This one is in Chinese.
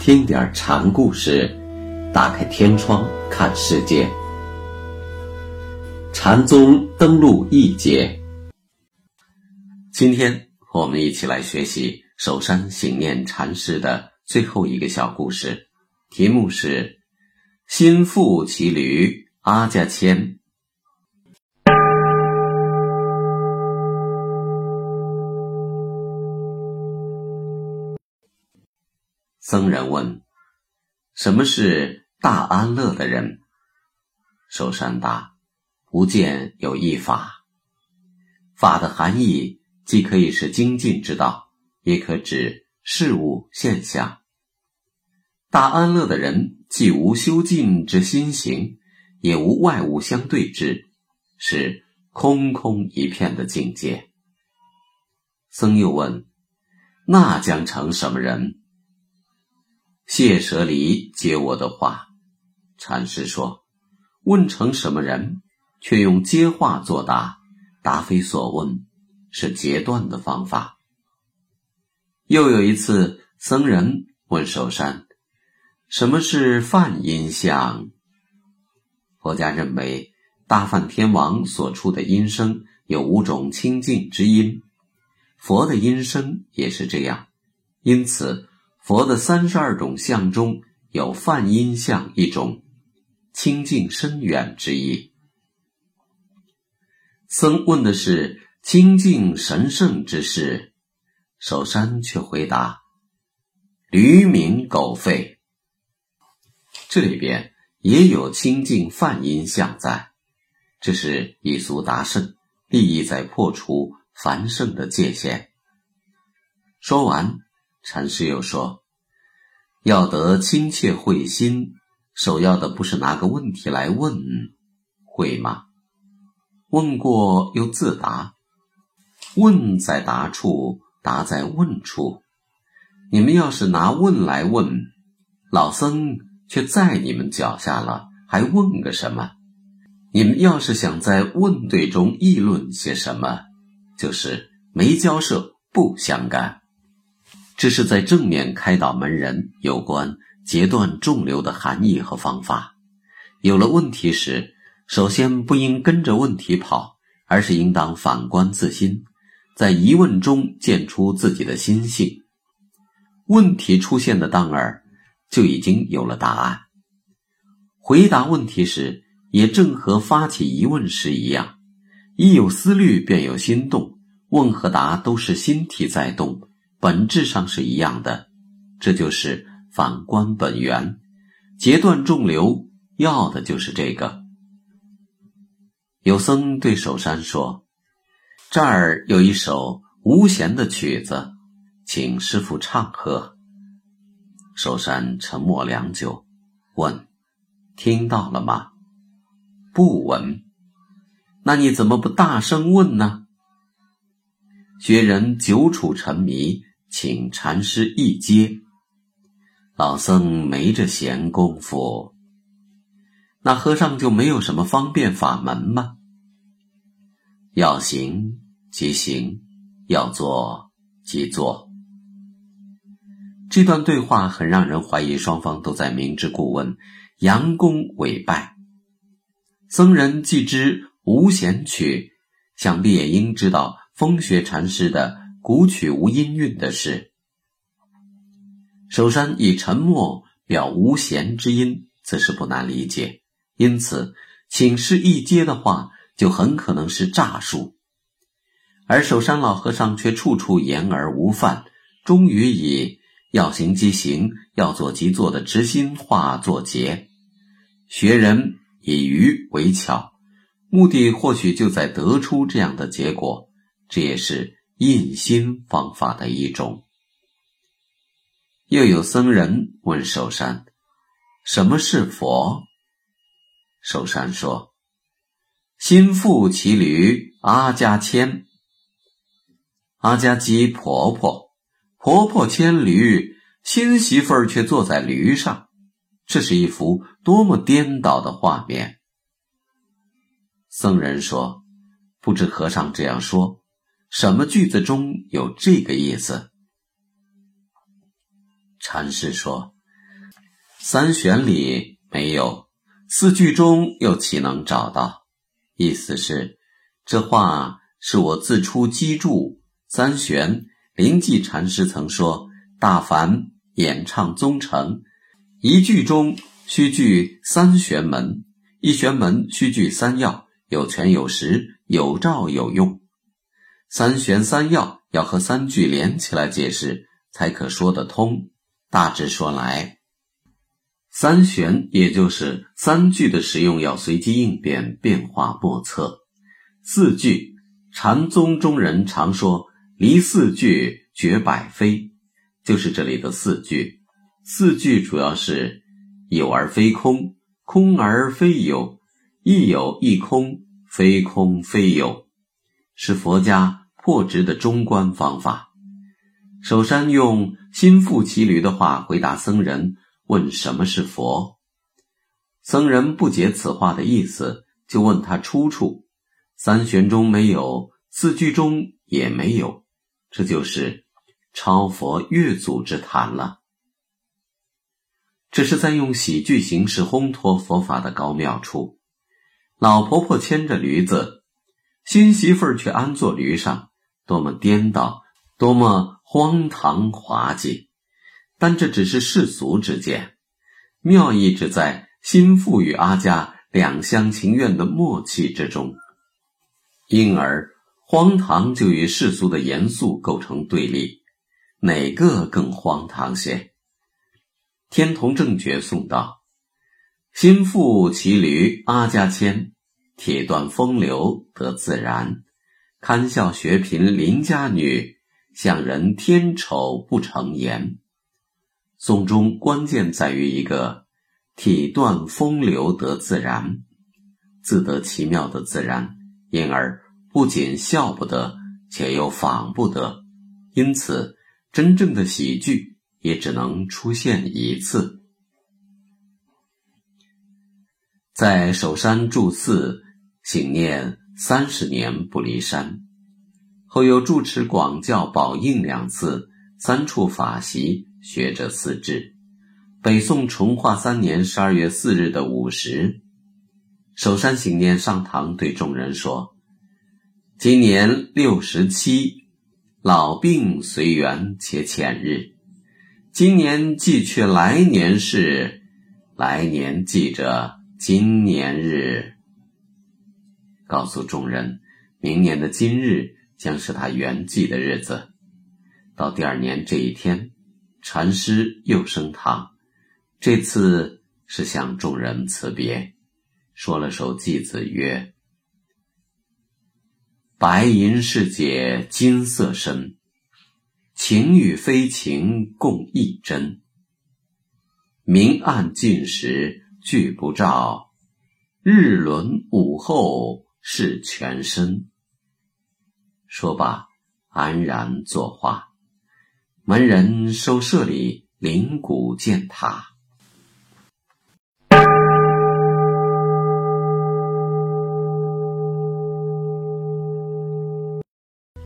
听点禅故事，打开天窗看世界。禅宗登陆一节，今天我们一起来学习首山醒念禅师的最后一个小故事，题目是“心腹骑驴阿家谦”。僧人问：“什么是大安乐的人？”寿山答：“不见有一法。法的含义既可以是精进之道，也可指事物现象。大安乐的人，既无修进之心行，也无外物相对之，是空空一片的境界。”僧又问：“那将成什么人？”谢舍离接我的话，禅师说：“问成什么人，却用接话作答，答非所问，是截断的方法。”又有一次，僧人问寿山：“什么是梵音相？”佛家认为，大梵天王所出的音声有五种清净之音，佛的音声也是这样，因此。佛的三十二种相中有梵音相一种，清净深远之意。僧问的是清净神圣之事，守山却回答：“驴鸣狗吠。”这里边也有清净梵音相在，这是以俗达圣，利益在破除凡圣的界限。说完。禅师又说：“要得亲切会心，首要的不是拿个问题来问，会吗？问过又自答，问在答处，答在问处。你们要是拿问来问，老僧却在你们脚下了，还问个什么？你们要是想在问对中议论些什么，就是没交涉，不相干。”这是在正面开导门人有关截断众流的含义和方法。有了问题时，首先不应跟着问题跑，而是应当反观自心，在疑问中见出自己的心性。问题出现的当儿，就已经有了答案。回答问题时，也正和发起疑问时一样，一有思虑便有心动，问和答都是心体在动。本质上是一样的，这就是反观本源，截断众流，要的就是这个。有僧对守山说：“这儿有一首无弦的曲子，请师傅唱和。”守山沉默良久，问：“听到了吗？”“不闻。”“那你怎么不大声问呢？”学人久处沉迷。请禅师一接，老僧没这闲工夫。那和尚就没有什么方便法门吗？要行即行，要做即做。这段对话很让人怀疑，双方都在明知故问，佯攻委败。僧人既知无闲曲，想必也应知道风雪禅师的。古曲无音韵的事，首山以沉默表无弦之音，此是不难理解。因此，请示一阶的话，就很可能是诈术。而首山老和尚却处处言而无犯，终于以要行即行，要做即做的直心化作结，学人以愚为巧，目的或许就在得出这样的结果。这也是。印心方法的一种。又有僧人问寿山：“什么是佛？”寿山说：“心腹骑驴阿家牵，阿家即婆婆，婆婆牵驴，新媳妇儿却坐在驴上，这是一幅多么颠倒的画面。”僧人说：“不知和尚这样说。”什么句子中有这个意思？禅师说：“三玄里没有，四句中又岂能找到？意思是，这话是我自出机注。三玄临济禅师曾说：“大凡演唱宗成，一句中须具三玄门，一玄门须具三要，有权有实，有照有用。三玄三要要和三句连起来解释，才可说得通。大致说来，三玄也就是三句的使用要随机应变，变化莫测。四句，禅宗中人常说。离四句绝百非，就是这里的四句。四句主要是有而非空，空而非有，亦有亦空，非空非有，是佛家破执的中观方法。首山用心腹骑驴的话回答僧人问什么是佛，僧人不解此话的意思，就问他出处。三玄中没有，四句中也没有。这就是超佛越祖之谈了，这是在用喜剧形式烘托佛法的高妙处。老婆婆牵着驴子，新媳妇儿却安坐驴上，多么颠倒，多么荒唐滑稽！但这只是世俗之见，妙意只在心腹与阿家两厢情愿的默契之中，因而。荒唐就与世俗的严肃构成对立，哪个更荒唐些？天童正觉颂道：“心腹骑驴阿家牵，铁断风流得自然。堪笑学贫邻家女，向人天丑不成言。”颂中关键在于一个“体断风流得自然”，自得其妙的自然，因而。不仅笑不得，且又仿不得，因此真正的喜剧也只能出现一次。在首山住寺醒念三十年不离山，后又住持广教宝应两次，三处法席，学者四至。北宋崇化三年十二月四日的午时，首山醒念上堂，对众人说。今年六十七，老病随缘且浅日。今年记却来年事，来年记着今年日。告诉众人，明年的今日将是他圆寂的日子。到第二年这一天，禅师又升堂，这次是向众人辞别，说了首偈子曰。白银世界金色身，情与非情共一真。明暗尽时俱不照，日轮午后是全身。说罢，安然作画。门人收舍里，灵骨见塔。